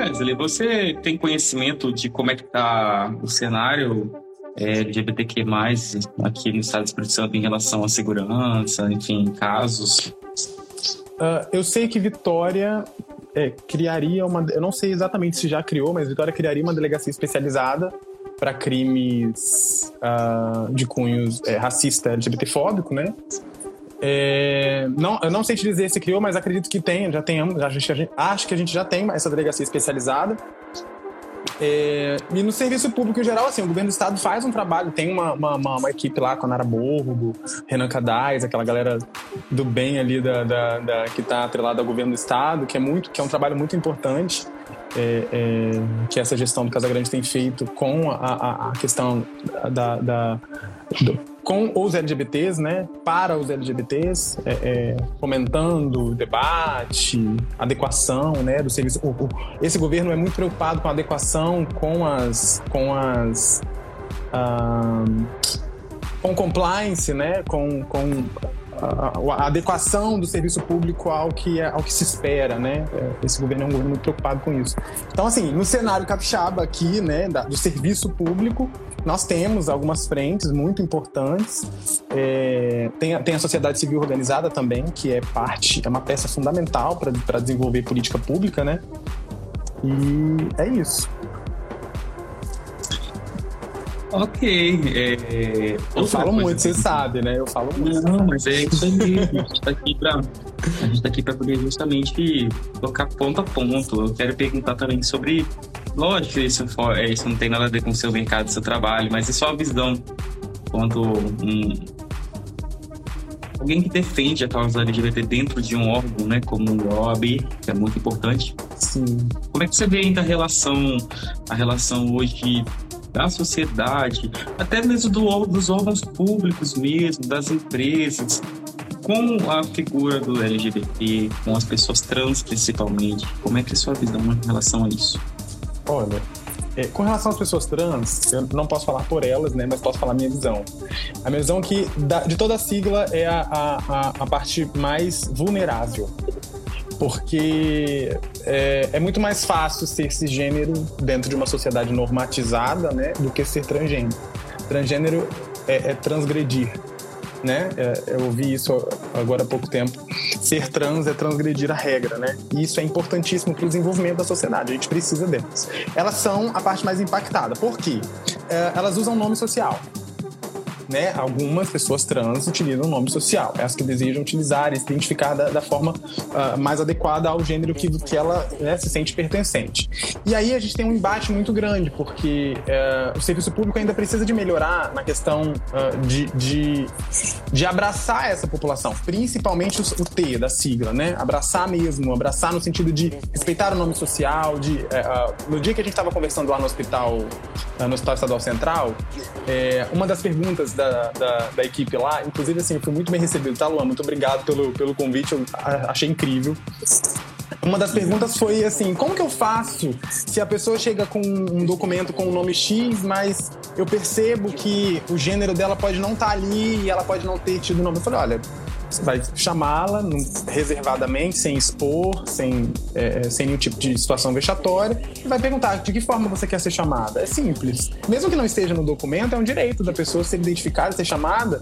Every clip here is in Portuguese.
Wesley, você tem conhecimento de como é que está o cenário é, LGBTQ+, aqui no estado do Espírito Santo em relação à segurança, enfim, casos? Uh, eu sei que Vitória é, criaria uma. Eu não sei exatamente se já criou, mas Vitória criaria uma delegacia especializada para crimes uh, de cunhos é, racista, LGBTfóbico, né? É, não, eu não sei te dizer se criou, mas acredito que tem, já tenhamos, gente, a gente, acho que a gente já tem essa delegacia especializada. É, e no serviço público em geral, assim, o governo do estado faz um trabalho, tem uma, uma, uma, uma equipe lá com a Nara Borgo, Renan Cadais, aquela galera do bem ali da, da, da que está atrelada ao governo do estado, que é muito, que é um trabalho muito importante. É, é, que essa gestão do Casagrande tem feito com a, a, a questão da, da do, com os LGBTs, né, para os LGBTs, é, é, fomentando debate, adequação, né, do serviço. O, o, esse governo é muito preocupado com a adequação com as, com as, um, com compliance, né, com, com a, a, adequação do serviço público ao que, é, ao que se espera, né? É, esse governo é um governo muito preocupado com isso. Então, assim, no cenário capixaba aqui, né, da, do serviço público, nós temos algumas frentes muito importantes. É, tem, tem a sociedade civil organizada também, que é parte, é uma peça fundamental para desenvolver política pública, né? E é isso. Ok. É, eu falo muito, você sabe, né? Eu falo muito. Não, mas é isso aí. A gente tá aqui pra, a gente tá aqui pra poder justamente tocar ponto a ponto. Eu quero perguntar também sobre Lógico que isso, for, é, isso não tem nada a ver com o seu mercado, seu trabalho, mas é só a visão quanto um, alguém que defende a causa LGBT dentro de um órgão, né, como o OAB, que é muito importante. Sim. Como é que você vê ainda a relação, a relação hoje da sociedade, até mesmo do, dos órgãos públicos mesmo, das empresas, com a figura do LGBT, com as pessoas trans principalmente? Como é que é a sua visão em relação a isso? Olha, é, com relação às pessoas trans, eu não posso falar por elas, né, mas posso falar a minha visão. A minha visão é que da, de toda a sigla é a, a, a parte mais vulnerável. Porque é, é, muito mais fácil ser cisgênero dentro de uma sociedade normatizada né, do que ser transgênero. Transgênero é, é transgredir né? É, eu ouvi isso agora há pouco tempo. Ser trans é transgredir a regra, né? E isso é importantíssimo para o desenvolvimento da sociedade. A gente precisa delas. Elas são a parte mais impactada. Por quê? É, elas usam nome social né, algumas pessoas trans utilizam o nome social, é as que desejam utilizar e se identificar da, da forma uh, mais adequada ao gênero que, que ela né, se sente pertencente. E aí a gente tem um embate muito grande, porque uh, o serviço público ainda precisa de melhorar na questão uh, de, de, de, abraçar essa população, principalmente o, o, T da sigla, né? Abraçar mesmo, abraçar no sentido de respeitar o nome social, de no dia que a gente estava conversando lá no hospital, no Hospital Estadual Central, é, uma das perguntas da, da, da, equipe lá. Inclusive, assim, eu fui muito bem recebido, tá, Luan? Muito obrigado pelo, pelo convite, eu achei incrível. Uma das perguntas foi assim: como que eu faço se a pessoa chega com um documento com o nome X, mas eu percebo que o gênero dela pode não estar tá ali e ela pode não ter tido o nome? Eu falei: olha, você vai chamá-la reservadamente, sem expor, sem, é, é, sem nenhum tipo de situação vexatória, e vai perguntar de que forma você quer ser chamada. É simples. Mesmo que não esteja no documento, é um direito da pessoa ser identificada, ser chamada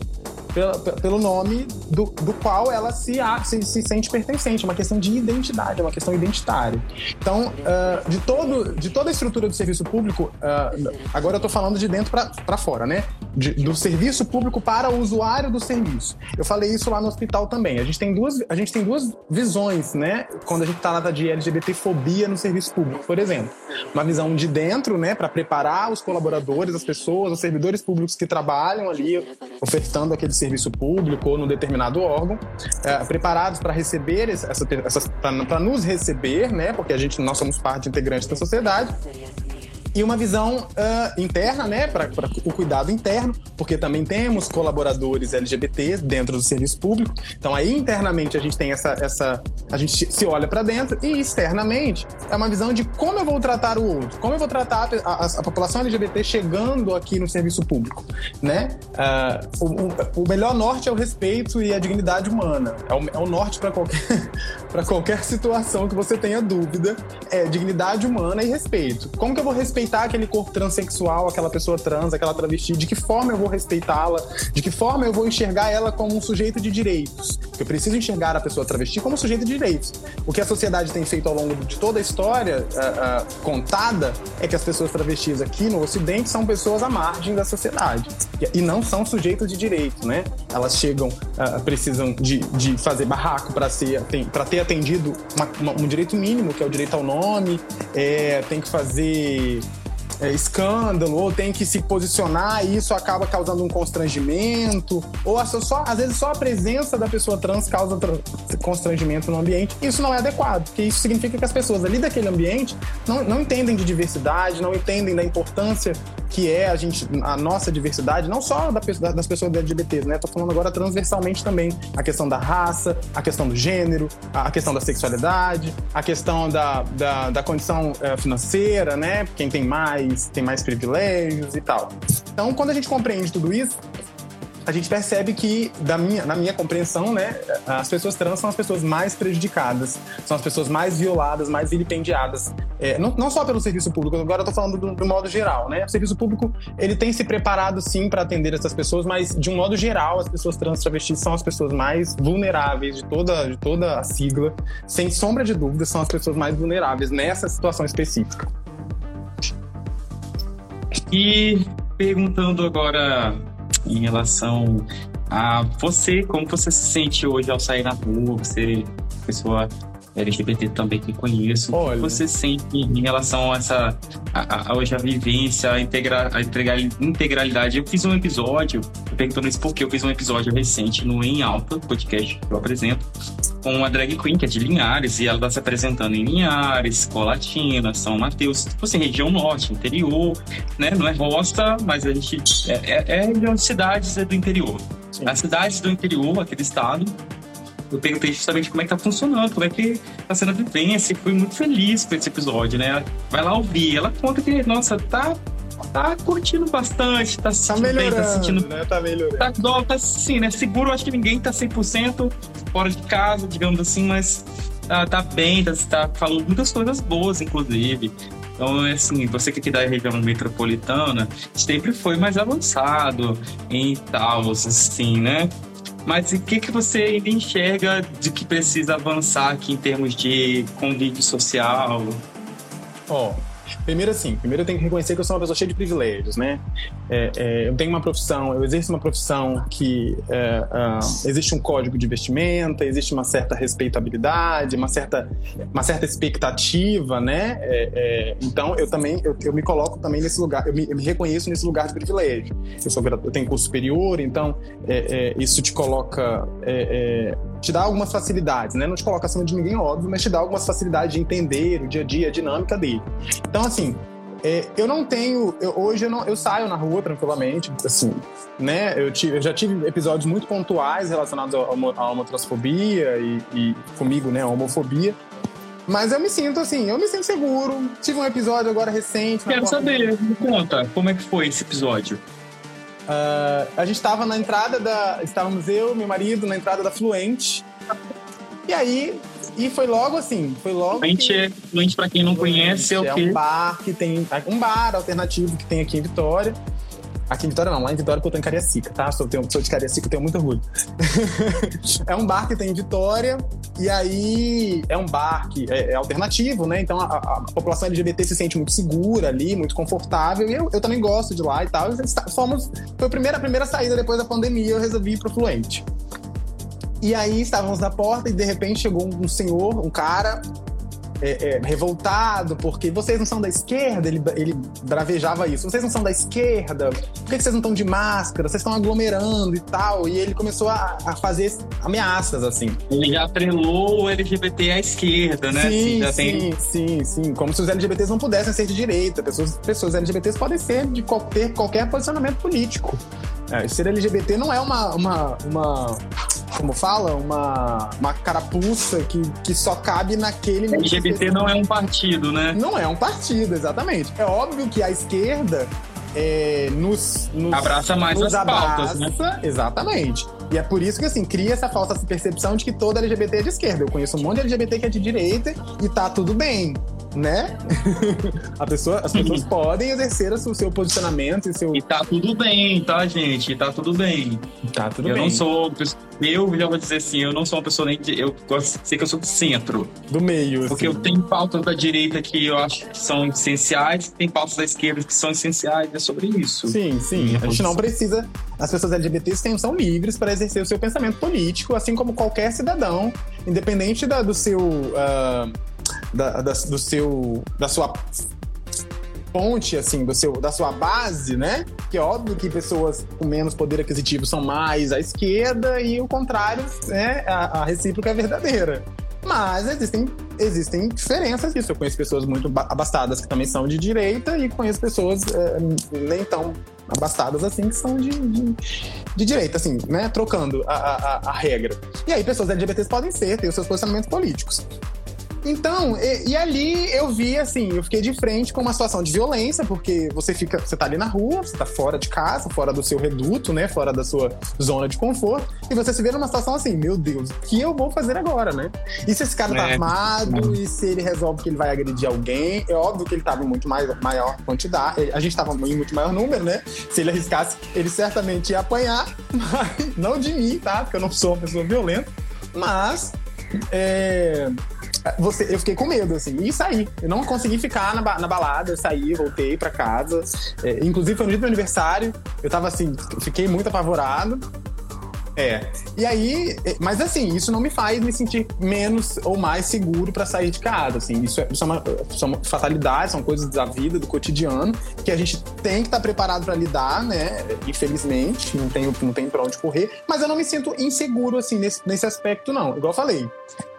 pela, pelo nome do, do qual ela se, se, se, sente pertencente. É uma questão de identidade, é uma questão identitária. Então, uh, de, todo, de toda a estrutura do serviço público, uh, agora eu estou falando de dentro para fora, né? De, do serviço público para o usuário do serviço. Eu falei isso lá no hospital também. A gente tem duas, a gente tem duas visões, né? Quando a gente trata de LGBTfobia no serviço público, por exemplo. Uma visão de dentro, né? Para preparar os colaboradores, as pessoas, os servidores públicos que trabalham ali, ofertando aquele serviço público ou num determinado órgão, é, preparados para receber essa, para nos receber, né? Porque a gente nós somos parte integrante da sociedade e uma visão uh, interna, né, para o cuidado interno, porque também temos colaboradores LGBTs dentro do serviço público. Então aí internamente a gente tem essa, essa a gente se olha para dentro e externamente é uma visão de como eu vou tratar o outro, como eu vou tratar a, a, a população LGBT chegando aqui no serviço público, né? Uh, o, o, melhor norte é o respeito e a dignidade humana. É o, é o norte para qualquer para qualquer situação que você tenha dúvida, é dignidade humana e respeito. Como que eu vou respeitar aquele corpo transexual, aquela pessoa trans, aquela travesti? De que forma eu vou respeitá-la? De que forma eu vou enxergar ela como um sujeito de direitos? Eu preciso enxergar a pessoa travesti como um sujeito de direitos. O que a sociedade tem feito ao longo de toda a história uh, uh, contada é que as pessoas travestis aqui no Ocidente são pessoas à margem da sociedade e não são sujeitos de direito, né? Elas chegam, uh, precisam de, de fazer barraco para ser para ter atendido uma, uma, um direito mínimo que é o direito ao nome, é, tem que fazer é, escândalo, ou tem que se posicionar e isso acaba causando um constrangimento, ou só, às vezes só a presença da pessoa trans causa constrangimento no ambiente. Isso não é adequado, porque isso significa que as pessoas ali daquele ambiente não, não entendem de diversidade, não entendem da importância que é a gente a nossa diversidade, não só da, das pessoas LGBTs, né? Tô falando agora transversalmente também a questão da raça, a questão do gênero, a questão da sexualidade, a questão da, da, da condição é, financeira, né? Quem tem mais tem mais privilégios e tal. Então, quando a gente compreende tudo isso, a gente percebe que, da minha, na minha compreensão, né, as pessoas trans são as pessoas mais prejudicadas, são as pessoas mais violadas, mais vilipendiadas. É, não, não, só pelo serviço público, agora eu tô falando do, do, modo geral, né? O serviço público, ele tem se preparado, sim, para atender essas pessoas, mas, de um modo geral, as pessoas trans travestis são as pessoas mais vulneráveis de toda, de toda a sigla. Sem sombra de dúvida, são as pessoas mais vulneráveis nessa situação específica. E perguntando agora em relação a você, como você se sente hoje ao sair na rua, você, pessoa LGBT também que conheço, Olha. você sente em relação a essa, a, a, hoje a vivência, a, integra, a integralidade. Eu fiz um episódio, perguntando isso porque eu fiz um episódio recente no Em Alta, podcast que eu apresento, com a drag queen, que é de Linhares, e ela está se apresentando em Linhares, Colatina, São Mateus, tipo assim, região norte, interior, né? Não é roça, mas a gente é, é, é cidades do interior. Sim. As cidades do interior, aquele estado, eu perguntei justamente como é que tá funcionando, como é que tá sendo a vivência, e fui muito feliz com esse episódio, né? Vai lá ouvir. Ela conta que, nossa, tá tá curtindo bastante, tá se tá sentindo tá bem, tá sentindo. Né? Tá melhorando. Tá, tá assim, né? Seguro, acho que ninguém tá 100% fora de casa, digamos assim, mas tá, tá bem, tá, tá falando muitas coisas boas, inclusive. Então, assim, você que é aqui da região metropolitana sempre foi mais avançado em tal, assim, né? Mas o que, que você ainda enxerga de que precisa avançar aqui em termos de convívio social? Ó, oh, Primeiro, assim, primeiro eu tenho que reconhecer que eu sou uma pessoa cheia de privilégios, né? É, é, eu tenho uma profissão, eu exerço uma profissão que é, uh, existe um código de vestimenta, existe uma certa respeitabilidade, uma certa, uma certa expectativa, né? É, é, então, eu também, eu, eu, me coloco também nesse lugar, eu me, eu me, reconheço nesse lugar de privilégio. Eu, sou, eu tenho curso superior, então é, isso te coloca te dá algumas facilidades, né? Não te coloca acima de ninguém, óbvio, mas te dá algumas facilidades de entender o dia a dia, a dinâmica dele. Então, assim, é, eu não tenho. Eu, hoje eu, não, eu saio na rua tranquilamente, assim, né? Eu, tive, eu já tive episódios muito pontuais relacionados à homotransfobia e, e comigo, né? A homofobia. Mas eu me sinto assim, eu me sinto seguro. Tive um episódio agora recente. Quero saber, me conta, como é que foi esse episódio? Uh, a gente estava na entrada da. Estávamos eu, meu marido, na entrada da Fluente. E aí. E foi logo assim, foi logo. Fluente, que... é, Fluente para quem não Fluente, conhece, é o quê? É um bar que tem. Um bar alternativo que tem aqui em Vitória. Aqui em Vitória não, lá em Vitória porque eu tô em Cariacica, tá? Sou, tenho, sou de Cariacica, tenho muito orgulho. é um bar que tem em Vitória, e aí é um bar que é, é alternativo, né? Então a, a, população LGBT se sente muito segura ali, muito confortável, e eu, eu também gosto de lá e tal. Fomos, foi a primeira, a primeira saída depois da pandemia, eu resolvi ir pro Fluente. E aí estávamos na porta e de repente chegou um senhor, um cara, é, é, revoltado porque vocês não são da esquerda, ele, ele bravejava isso. Vocês não são da esquerda, por que vocês não estão de máscara? Vocês estão aglomerando e tal. E ele começou a, a fazer ameaças, assim. Ele já atrelou o LGBT à esquerda, né? Sim, assim, sim, tem... sim, sim. Como se os LGBTs não pudessem ser de direita. Pessoas, pessoas LGBTs podem ser de qualquer, qualquer posicionamento político. É, ser LGBT não é uma, uma, uma como fala, uma, uma carapuça que, que só cabe naquele. LGBT não é um partido, né? Não é um partido, exatamente. É óbvio que a esquerda é, nos, nos, abraça mais nos as pautas, né? Exatamente. E é por isso que, assim, cria essa falsa percepção de que toda LGBT é de esquerda. Eu conheço um monte de LGBT que é de direita e tá tudo bem né? a pessoa, as pessoas podem exercer o seu posicionamento e seu. E tá tudo bem, tá, gente? tá tudo bem. Tá tudo eu bem. Eu não sou. Eu já vou dizer assim, eu não sou uma pessoa nem de. Eu ser que eu sou do centro. Do meio. Porque assim. eu tenho pautas da direita que eu acho que são essenciais, tem pautas da esquerda que são essenciais, é sobre isso. Sim, sim. A gente não precisa. As pessoas LGBTs são livres para exercer o seu pensamento político, assim como qualquer cidadão, independente da, do seu. Uh da, da, do seu, da sua ponte, assim, do seu, da sua base, né? Que é óbvio que pessoas com menos poder aquisitivo são mais à esquerda e o contrário, né? A, a recíproca é verdadeira. Mas existem, existem diferenças disso. Eu conheço pessoas muito abastadas que também são de direita e conheço pessoas é, nem tão abastadas assim que são de, de, de, direita, assim, né? Trocando a, a, a regra. E aí pessoas LGBTs podem ser, ter os seus posicionamentos políticos. Então, e, e, ali eu vi, assim, eu fiquei de frente com uma situação de violência, porque você fica, você tá ali na rua, você tá fora de casa, fora do seu reduto, né? Fora da sua zona de conforto, e você se vê numa situação assim, meu Deus, o que eu vou fazer agora, né? E se esse cara tá é. armado, e se ele resolve que ele vai agredir alguém, é óbvio que ele tava em muito mais, maior quantidade, a gente tava em muito maior número, né? Se ele arriscasse, ele certamente ia apanhar, mas não de mim, tá? Porque eu não sou uma pessoa violenta, mas é, você, eu fiquei com medo, assim, e saí. Eu não consegui ficar na, na balada, eu saí, voltei para casa. É, inclusive, foi no dia do meu aniversário, eu tava assim, fiquei muito apavorado. É. E aí, é, mas assim, isso não me faz me sentir menos ou mais seguro para sair de casa. Assim, isso, é, isso é uma, são fatalidades, são coisas da vida, do cotidiano, que a gente tem que estar tá preparado para lidar, né? Infelizmente, não tem, não tem pra onde correr. Mas eu não me sinto inseguro, assim, nesse, nesse aspecto, não. Igual eu falei.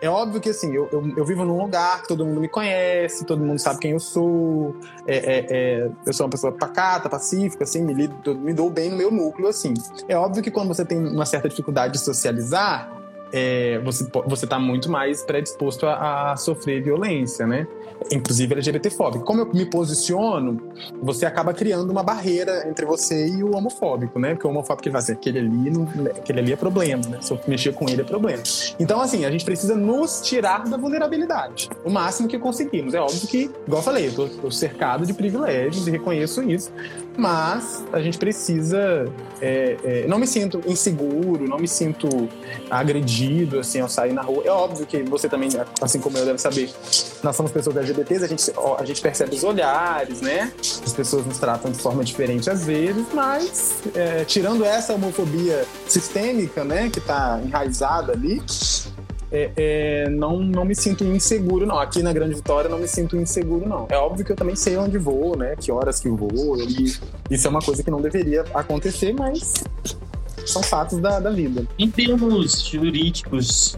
É óbvio que, assim, eu, eu, eu, vivo num lugar que todo mundo me conhece, todo mundo sabe quem eu sou. É, é, é, eu sou uma pessoa pacata, pacífica, assim, me, lido, me dou bem no meu núcleo, assim. É óbvio que quando você tem uma certa dificuldade de socializar, é, você você está muito mais predisposto a, a, sofrer violência, né? Inclusive LGBTfóbico. Como eu me posiciono, você acaba criando uma barreira entre você e o homofóbico, né? Porque o homofóbico ele vai dizer aquele ali, não, aquele ali é problema, né? Se eu mexer com ele é problema. Então, assim, a gente precisa nos tirar da vulnerabilidade, o máximo que conseguimos. É óbvio que, igual eu falei, eu tô, tô cercado de privilégios e reconheço isso, mas a gente precisa. É, é, não me sinto inseguro, não me sinto agredido assim ao sair na rua. É óbvio que você também, assim como eu, deve saber, nós somos pessoas LGBTs, a gente, a gente percebe os olhares, né? As pessoas nos tratam de forma diferente às vezes, mas é, tirando essa homofobia sistêmica, né, que está enraizada ali, é, é, não, não me sinto inseguro, não. Aqui na Grande Vitória não me sinto inseguro, não. É óbvio que eu também sei onde vou, né? Que horas que vou. E isso é uma coisa que não deveria acontecer, mas são fatos da, da vida. Em termos jurídicos,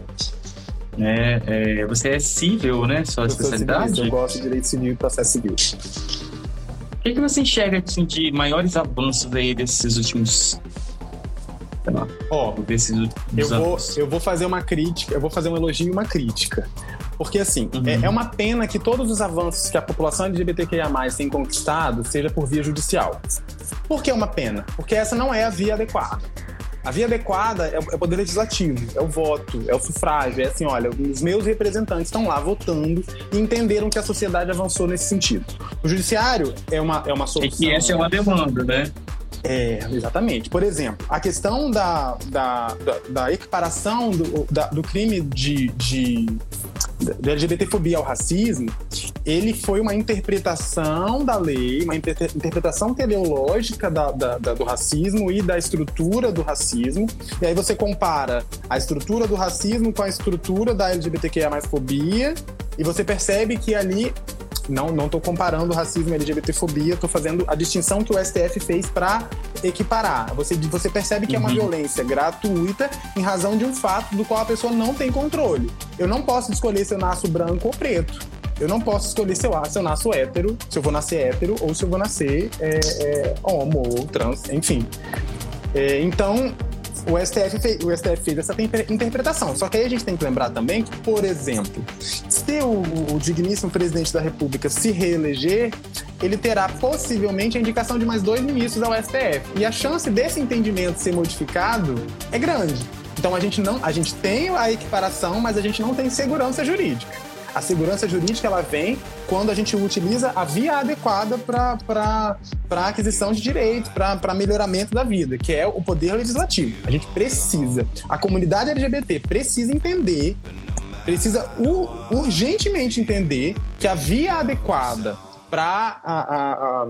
né? É, você é civil, né? Sua especialidade? eu gosto de direito civil e processo civil. O que, que você enxerga assim, de maiores avanços aí desses últimos Ó, eu vou, eu vou fazer uma crítica, eu vou fazer um elogio e uma crítica. Porque, assim, uhum. é, é, uma pena que todos os avanços que a população LGBTQIA tem conquistado seja por via judicial. Por que é uma pena? Porque essa não é a via adequada. A via adequada é o poder legislativo, é o voto, é o sufrágio. É assim, olha, os meus representantes estão lá votando e entenderam que a sociedade avançou nesse sentido. O judiciário é uma, é uma solução. E que essa é uma demanda, né? É, exatamente. Por exemplo, a questão da, da, da, da equiparação do, da, do crime de, de, de LGBTfobia ao racismo, ele foi uma interpretação da lei, uma interpretação teleológica da, da, da, do racismo e da estrutura do racismo. E aí você compara a estrutura do racismo com a estrutura da LGBTQIA fobia E você percebe que ali não não estou comparando racismo e LGBTfobia, estou fazendo a distinção que o STF fez para equiparar. Você, você percebe que uhum. é uma uhum. violência gratuita em razão de um fato do qual a pessoa não tem controle. Eu não posso escolher se eu nasço branco ou preto. Eu não posso escolher se eu, se eu nasço hétero, se eu vou nascer hétero ou se eu vou nascer é, é, homo ou trans, enfim. É, então, o STF, fez, o STF fez essa interpretação. Só que aí a gente tem que lembrar também que, por exemplo, se o, o digníssimo presidente da República se reeleger, ele terá possivelmente a indicação de mais dois ministros ao STF. E a chance desse entendimento ser modificado é grande. Então a gente não, a gente tem a equiparação, mas a gente não tem segurança jurídica. A segurança jurídica ela vem quando a gente utiliza a via adequada para a aquisição de direitos, para melhoramento da vida, que é o poder legislativo. A gente precisa, a comunidade LGBT precisa entender, precisa urgentemente entender que a via adequada para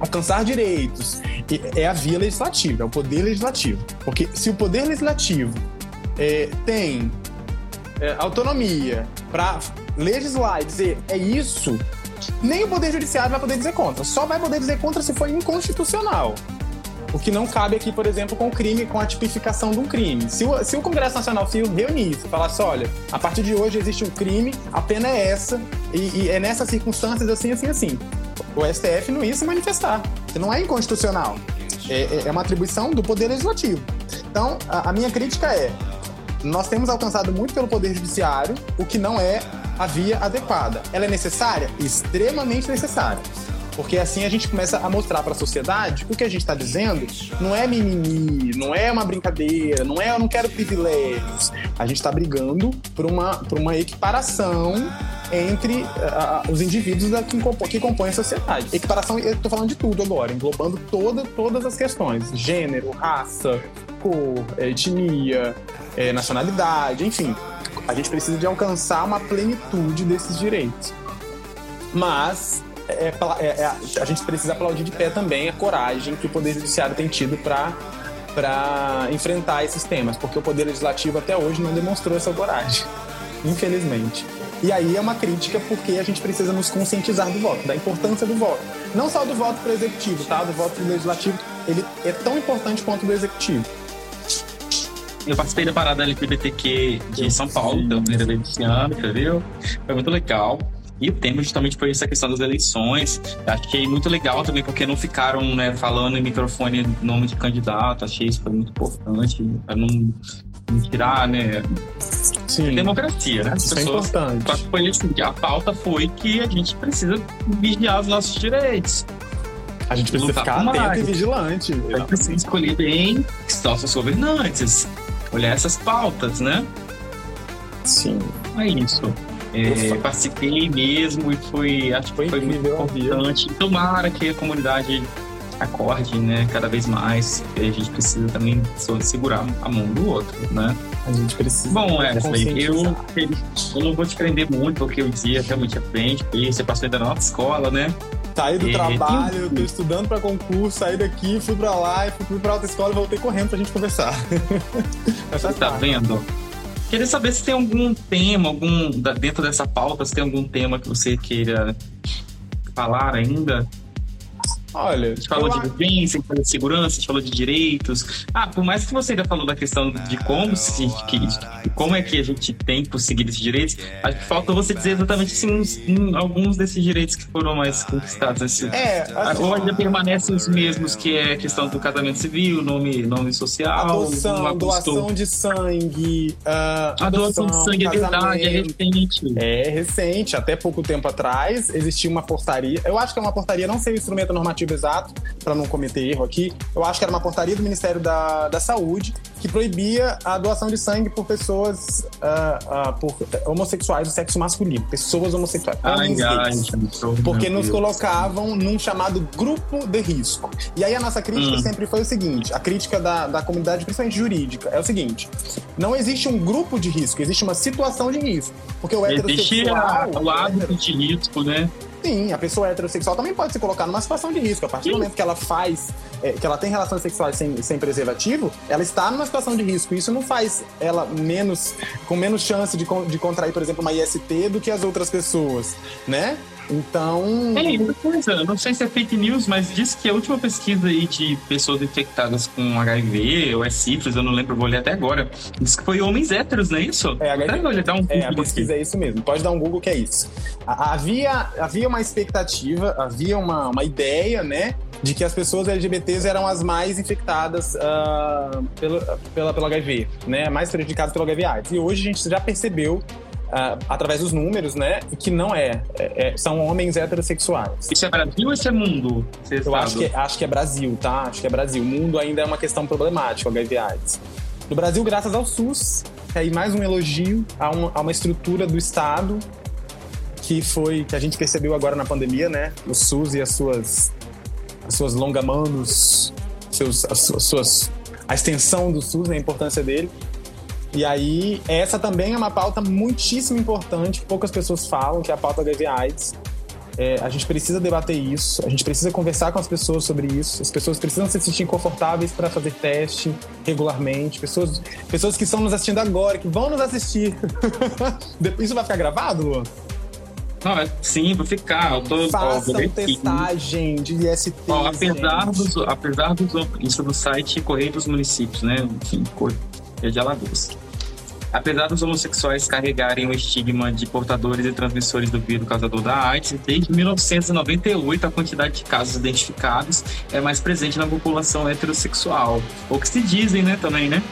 alcançar direitos é a via legislativa, é o poder legislativo. Porque se o poder legislativo é, tem é, autonomia para legislar e dizer é isso, nem o Poder Judiciário vai poder dizer contra. Só vai poder dizer contra se for inconstitucional. O que não cabe aqui, por exemplo, com o crime, com a tipificação de um crime. Se o, se o Congresso Nacional se reunisse e falasse, olha, a partir de hoje existe um crime, a pena é essa, e, e é nessas circunstâncias assim, assim, assim. O STF não ia se manifestar, não é inconstitucional. É, é, é uma atribuição do Poder Legislativo. Então, a, a minha crítica é, nós temos alcançado muito pelo Poder Judiciário, o que não é a via adequada. Ela é necessária? Extremamente necessária. Porque assim a gente começa a mostrar para a sociedade o que a gente está dizendo não é mimimi, não é uma brincadeira, não é eu não quero privilégios. A gente está brigando por uma, por uma equiparação entre uh, os indivíduos da, que, compõem, que compõem a sociedade. Equiparação, eu estou falando de tudo agora, englobando toda, todas as questões: gênero, raça, cor, etnia, eh, nacionalidade, enfim. A gente precisa de alcançar uma plenitude desses direitos. Mas é, é, é, a gente precisa aplaudir de pé também a coragem que o Poder Judiciário tem tido para enfrentar esses temas, porque o Poder Legislativo até hoje não demonstrou essa coragem, infelizmente. E aí é uma crítica porque a gente precisa nos conscientizar do voto, da importância do voto. Não só do voto para o executivo, tá? Do voto legislativo, ele é tão importante quanto do executivo. Eu participei da parada LGBTQ de São Paulo, pela primeira vez esse ano, entendeu? Foi muito legal. E o tema justamente foi essa questão das eleições. Achei muito legal também, porque não ficaram né, falando em microfone nome de candidato. Achei isso foi muito importante, para não, não, tirar, né? Sim. Democracia, né? As isso pessoas, é importante. Foi, assim, a pauta foi que a gente precisa vigiar os nossos direitos. A gente precisa ficar atento e vigilante. A gente precisa escolher bem nossos governantes olhar essas pautas, né? Sim. É isso. É, participei mesmo e foi, acho que foi, foi muito importante. Tomara que a comunidade acorde, né, cada vez mais. A gente precisa também segurar a mão do outro, né? A gente precisa. Bom, é, eu, eu não vou te prender muito, porque o dia realmente é frente, você passou ainda na nossa escola, né? Saí do é, trabalho, tem... tô estudando para concurso, saí daqui, fui para lá, fui para outra escola e voltei correndo pra gente conversar. Você tá vendo? Queria saber se tem algum tema, algum dentro dessa pauta, se tem algum tema que você queira falar ainda. Olha, a gente falou de vivência, a falou de segurança, a gente falou de direitos. Ah, por mais que você ainda falou da questão de como, se, que, como é que a gente tem conseguido esses direitos, acho que falta você dizer exatamente assim, uns, um, alguns desses direitos que foram mais conquistados. Assim. É, assim, Ou ainda permanecem os mesmos, que é a questão do casamento civil, nome, nome social. Adoção, doação de sangue. Uh, a doação de sangue é verdade, é recente. É recente, até pouco tempo atrás existia uma portaria. Eu acho que é uma portaria, não sei o instrumento normativo exato, para não cometer erro aqui, eu acho que era uma portaria do Ministério da, da Saúde que proibia a doação de sangue por pessoas uh, uh, por homossexuais do sexo masculino, pessoas homossexuais. Ai, ai, porque nos colocavam num chamado grupo de risco. E aí a nossa crítica hum. sempre foi o seguinte: a crítica da, da comunidade, principalmente jurídica, é o seguinte: não existe um grupo de risco, existe uma situação de risco. Porque o heterossexual. Existe o hábito de risco, né? Sim, a pessoa heterossexual também pode se colocar numa situação de risco. A partir do momento que ela faz, é, que ela tem relações sexuais sem, sem preservativo, ela está numa situação de risco. Isso não faz ela menos, com menos chance de, de contrair, por exemplo, uma IST do que as outras pessoas, né? Então. É, outra coisa, não sei se é fake news, mas diz que a última pesquisa aí de pessoas infectadas com HIV ou é sífilis, eu não lembro, vou ler até agora. Diz que foi homens héteros, não é isso? É, HIV, olhar, um é a pesquisa aqui. é isso mesmo. Pode dar um Google que é isso. Havia, havia uma expectativa, havia uma, uma ideia, né? de que as pessoas LGBTs eram as mais infectadas uh, pelo, pela, pelo HIV, né? Mais prejudicadas pelo HIV AIDS. E hoje a gente já percebeu Uh, através dos números, né? Que não é, é, é, São homens heterossexuais. Isso é Brasil ou isso é mundo? Eu acho que, acho que é Brasil, tá? Acho que é Brasil. O mundo ainda é uma questão problemática, o HIV AIDS. No Brasil, graças ao SUS, aí mais um elogio a uma, a uma estrutura do Estado que foi que a gente percebeu agora na pandemia, né? O SUS e as suas as suas longamanos, seus, as suas a extensão do SUS, né, a importância dele. E aí, essa também é uma pauta muitíssimo importante, poucas pessoas falam, que é a pauta HIV AIDS. É, a gente precisa debater isso, a gente precisa conversar com as pessoas sobre isso. As pessoas precisam se sentir confortáveis para fazer teste regularmente. Pessoas, pessoas que estão nos assistindo agora, que vão nos assistir. isso vai ficar gravado, Luan? Não, é, sim, vai ficar. Eu tô, Façam ó, testagem de IST. Ó, apesar, dos, apesar dos. Isso do site Correio dos Municípios, né? Enfim, Correio de Alagoas. Apesar dos homossexuais carregarem o estigma de portadores e transmissores do vírus causador da AIDS, desde 1998 a quantidade de casos identificados é mais presente na população heterossexual. Ou que se dizem, né, também, né?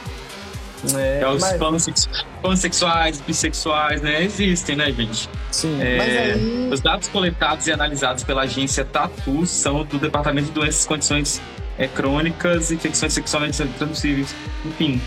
É, é os mas... pansexuais, bissexuais, né? Existem, né, gente? Sim, é, aí... Os dados coletados e analisados pela agência Tatu são do Departamento de Doenças e Condições é, Crônicas e Infecções Sexualmente Transmissíveis. Enfim,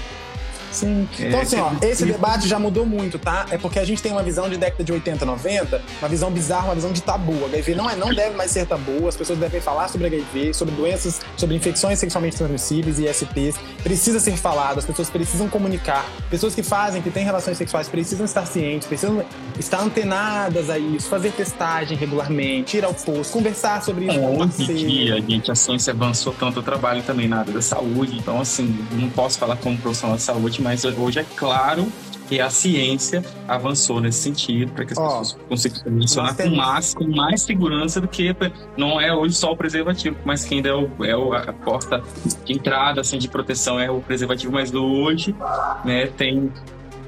Sim. É, então, assim, ó, esse debate já mudou muito, tá? É porque a gente tem uma visão de década de 80, 90, uma visão bizarra, uma visão de tabu. HIV não, é, não deve mais ser tabu, as pessoas devem falar sobre HIV, sobre doenças, sobre infecções sexualmente transmissíveis e STs. Precisa ser falado, as pessoas precisam comunicar. Pessoas que fazem, que têm relações sexuais, precisam estar cientes, precisam estar antenadas a isso, fazer testagem regularmente, ir ao posto, conversar sobre isso. Hoje em dia, gente, a ciência avançou tanto, eu trabalho também na área da saúde, então, assim, não posso falar como profissional de saúde, mas hoje é claro que a ciência avançou nesse sentido para que as oh, pessoas consigam funcionar com mais, com mais segurança do que não é hoje só o preservativo, mas que ainda é, o, é o, a porta de entrada assim, de proteção é o preservativo, mas hoje né, tem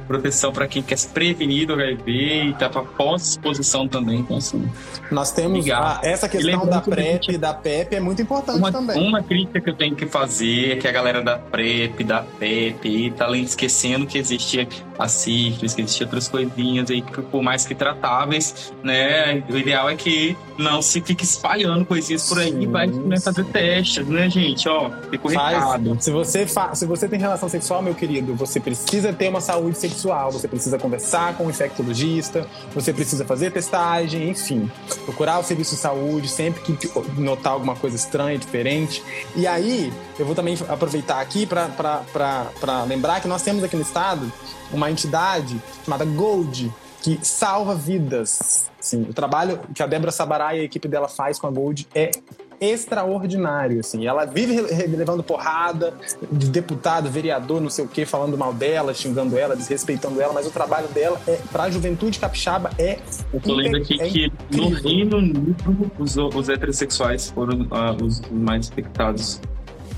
proteção para quem quer se prevenir do HIV e tá para pós-exposição também. Então, assim, Nós temos essa questão da PrEP e da PEP é muito importante uma, também. Uma crítica que eu tenho que fazer é que a galera da PrEP, da PEP, tá esquecendo que existe a sífilis, que existem outras coisinhas aí que, por mais que tratáveis, né, o ideal é que não se fique espalhando coisinhas por aí sim, e vai né, fazer testes, né, gente? Ó, ficou recado. Se você, se você tem relação sexual, meu querido, você precisa ter uma saúde sexual sexual, você precisa conversar com o infectologista, você precisa fazer testagem, enfim, procurar o serviço de saúde sempre que notar alguma coisa estranha, diferente. E aí, eu vou também aproveitar aqui para lembrar que nós temos aqui no estado uma entidade chamada Gold, que salva vidas. Sim, o trabalho que a Débora Sabará e a equipe dela faz com a Gold é extraordinário, assim. Ela vive levando porrada de deputado, vereador, não sei o quê, falando mal dela, xingando ela, desrespeitando ela, mas o trabalho dela é para a juventude capixaba é o que lembro aqui é que no Reino Unido os, os heterossexuais foram uh, os mais infectados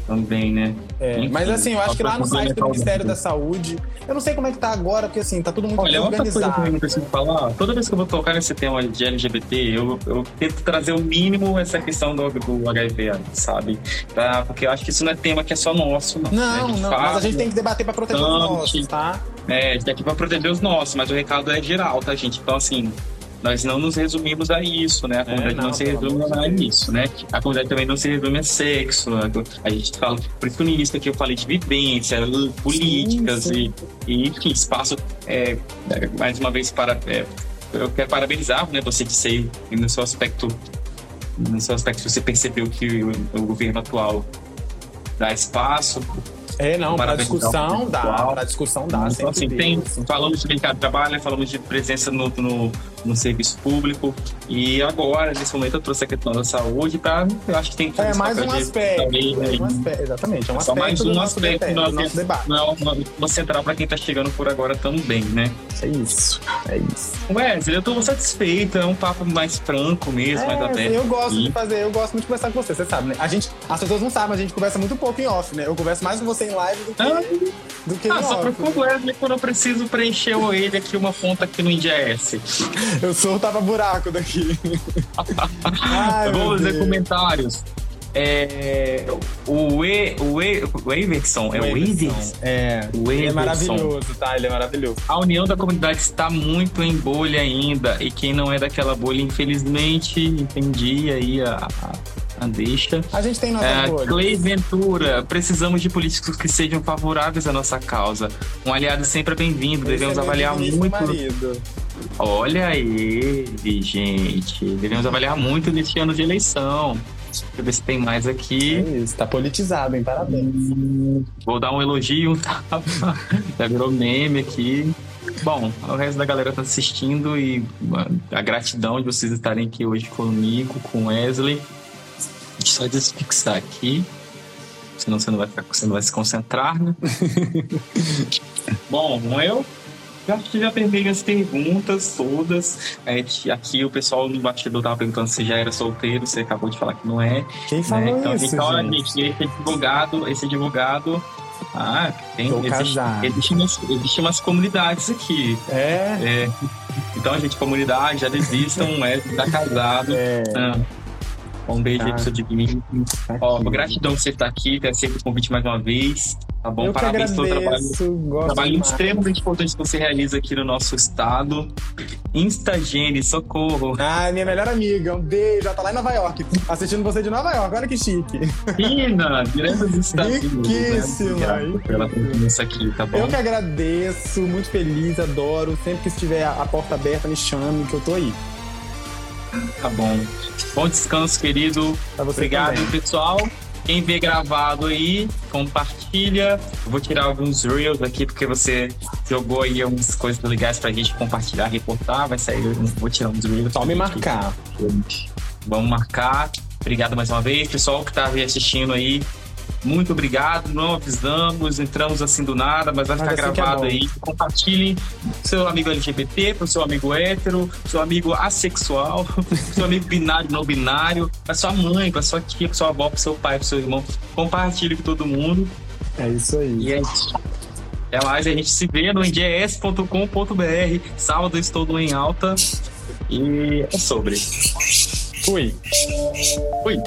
também, né? É, Enfim, mas assim, eu acho que lá no site do Ministério da Saúde, eu não sei como é que tá agora, porque assim, tá tudo muito Olha, organizado. Outra coisa que eu preciso falar, toda vez que eu vou tocar nesse tema de LGBT, eu, eu tento trazer o mínimo essa questão do, do HIV, sabe? Tá? Porque eu acho que isso não é tema que é só nosso, não. Não, né? não, mas a gente tem que debater pra proteger os nossos, tá? É, a gente tem que pra proteger os nossos, mas o recado é geral, tá, gente? Então, assim, nós não nos resumimos a isso, né? A é, comunidade é, não, não, se resume a isso, né? A comunidade também não se resume a sexo. A gente fala, por isso que no início aqui eu falei de vivência, políticas sim, sim. E, e, enfim, espaço, é, mais uma vez, para, é, eu quero parabenizar né, você de ser no seu aspecto, no seu aspecto, você percebeu que o, o governo atual dá espaço é, não, para discussão dá, para discussão dá. Então, assim, tem, falamos de mercado de trabalho, falamos de presença no, no, no serviço público. E agora, nesse momento, eu trouxe a questão da saúde, tá? Eu acho que tem que É mais um aspecto, também, mais um aspecto. Exatamente, é um Só aspecto mais do um nosso aspecto debate, do do nosso debate. Não é uma, uma central para quem tá chegando por agora também, né? É isso, é isso. Wesley, eu tô satisfeito, é um papo mais franco mesmo, mais É, aberto. eu gosto de fazer, eu gosto muito de conversar com você, você sabe, né? A gente, as pessoas não sabem, mas a gente conversa muito pouco em off, né? Eu converso mais com você em live do que, Ah, do que Ah, em só off. procura o Wesley quando eu preciso preencher o ele aqui, uma ponta aqui no IndiaS. Eu sou o tapa-buraco daqui. Ai, Vamos Deus. comentários. É, o e, o e, o Everson, é o Everson, Everson. É, O ele é Everson. maravilhoso, tá? Ele é maravilhoso. A união da comunidade está muito em bolha ainda. E quem não é daquela bolha, infelizmente, entendi aí a, a, a deixa. A gente tem nossa É, bolha. Clay Ventura, precisamos de políticos que sejam favoráveis à nossa causa. Um aliado sempre é bem-vindo, devemos é avaliar muito. marido. Olha ele, gente. Devemos avaliar muito neste ano de eleição. Deixa eu ver se tem mais É aqui. isso, tá politizado, hein? Parabéns. Vou dar um elogio, tá? Já virou meme aqui. Bom, o resto da galera tá assistindo e a gratidão de vocês estarem aqui hoje comigo, com Wesley. Deixa eu só desfixar aqui. Senão você não vai, ficar, você não vai se concentrar, né? Bom, eu eu acho que já terminei as perguntas todas. É, aqui o pessoal no bastidor tava perguntando se já era solteiro, você acabou de falar que não é. Quem falou né? Então, isso, gente, olha, gente? gente, esse advogado, esse advogado. Ah, tem, existe, existe, umas, existe umas comunidades aqui. É, É, então, gente, comunidade, já desistam, é, tá casado. é. Ah, um beijo aí Tá. pro seu Divino. Aqui. Ó, gratidão por você estar aqui, ter aceito o convite mais uma vez. Tá bom? Eu Parabéns pelo trabalho Trabalho extremamente importante que você realiza aqui no nosso estado. Instagene, socorro. Ah, minha melhor amiga, um beijo. Ela tá lá em Nova York, assistindo você de Nova York. Olha que chique. Fina, direto dos Estados Unidos. né? Riquíssima, pela confiança aqui, tá bom? Eu que agradeço, muito feliz, adoro. Sempre que estiver a porta aberta, me chame, que eu tô aí. Tá bom. Bom descanso, querido. Obrigado, também. pessoal. Quem vê gravado aí, compartilha. Eu vou tirar alguns reels aqui, porque você jogou aí algumas coisas legais pra gente compartilhar, reportar. Vai sair, eu vou tirar uns reels. Só me marcar. Vamos marcar. Obrigado mais uma vez, pessoal que tá aí assistindo aí. Muito obrigado. Não avisamos, entramos assim do nada, mas vai Mas ficar assim que é gravado bom. aí. Compartilhem seu amigo LGBT, pro seu amigo hétero, seu amigo assexual, seu amigo binário, não binário, pra sua mãe, pra sua tia, pra sua avó, pro seu pai, pro seu irmão. Compartilhe com todo mundo. É isso aí. E é isso. Até mais, a gente se vê no nds.com.br. Sábado estou no em alta. E é sobre. Fui. Fui.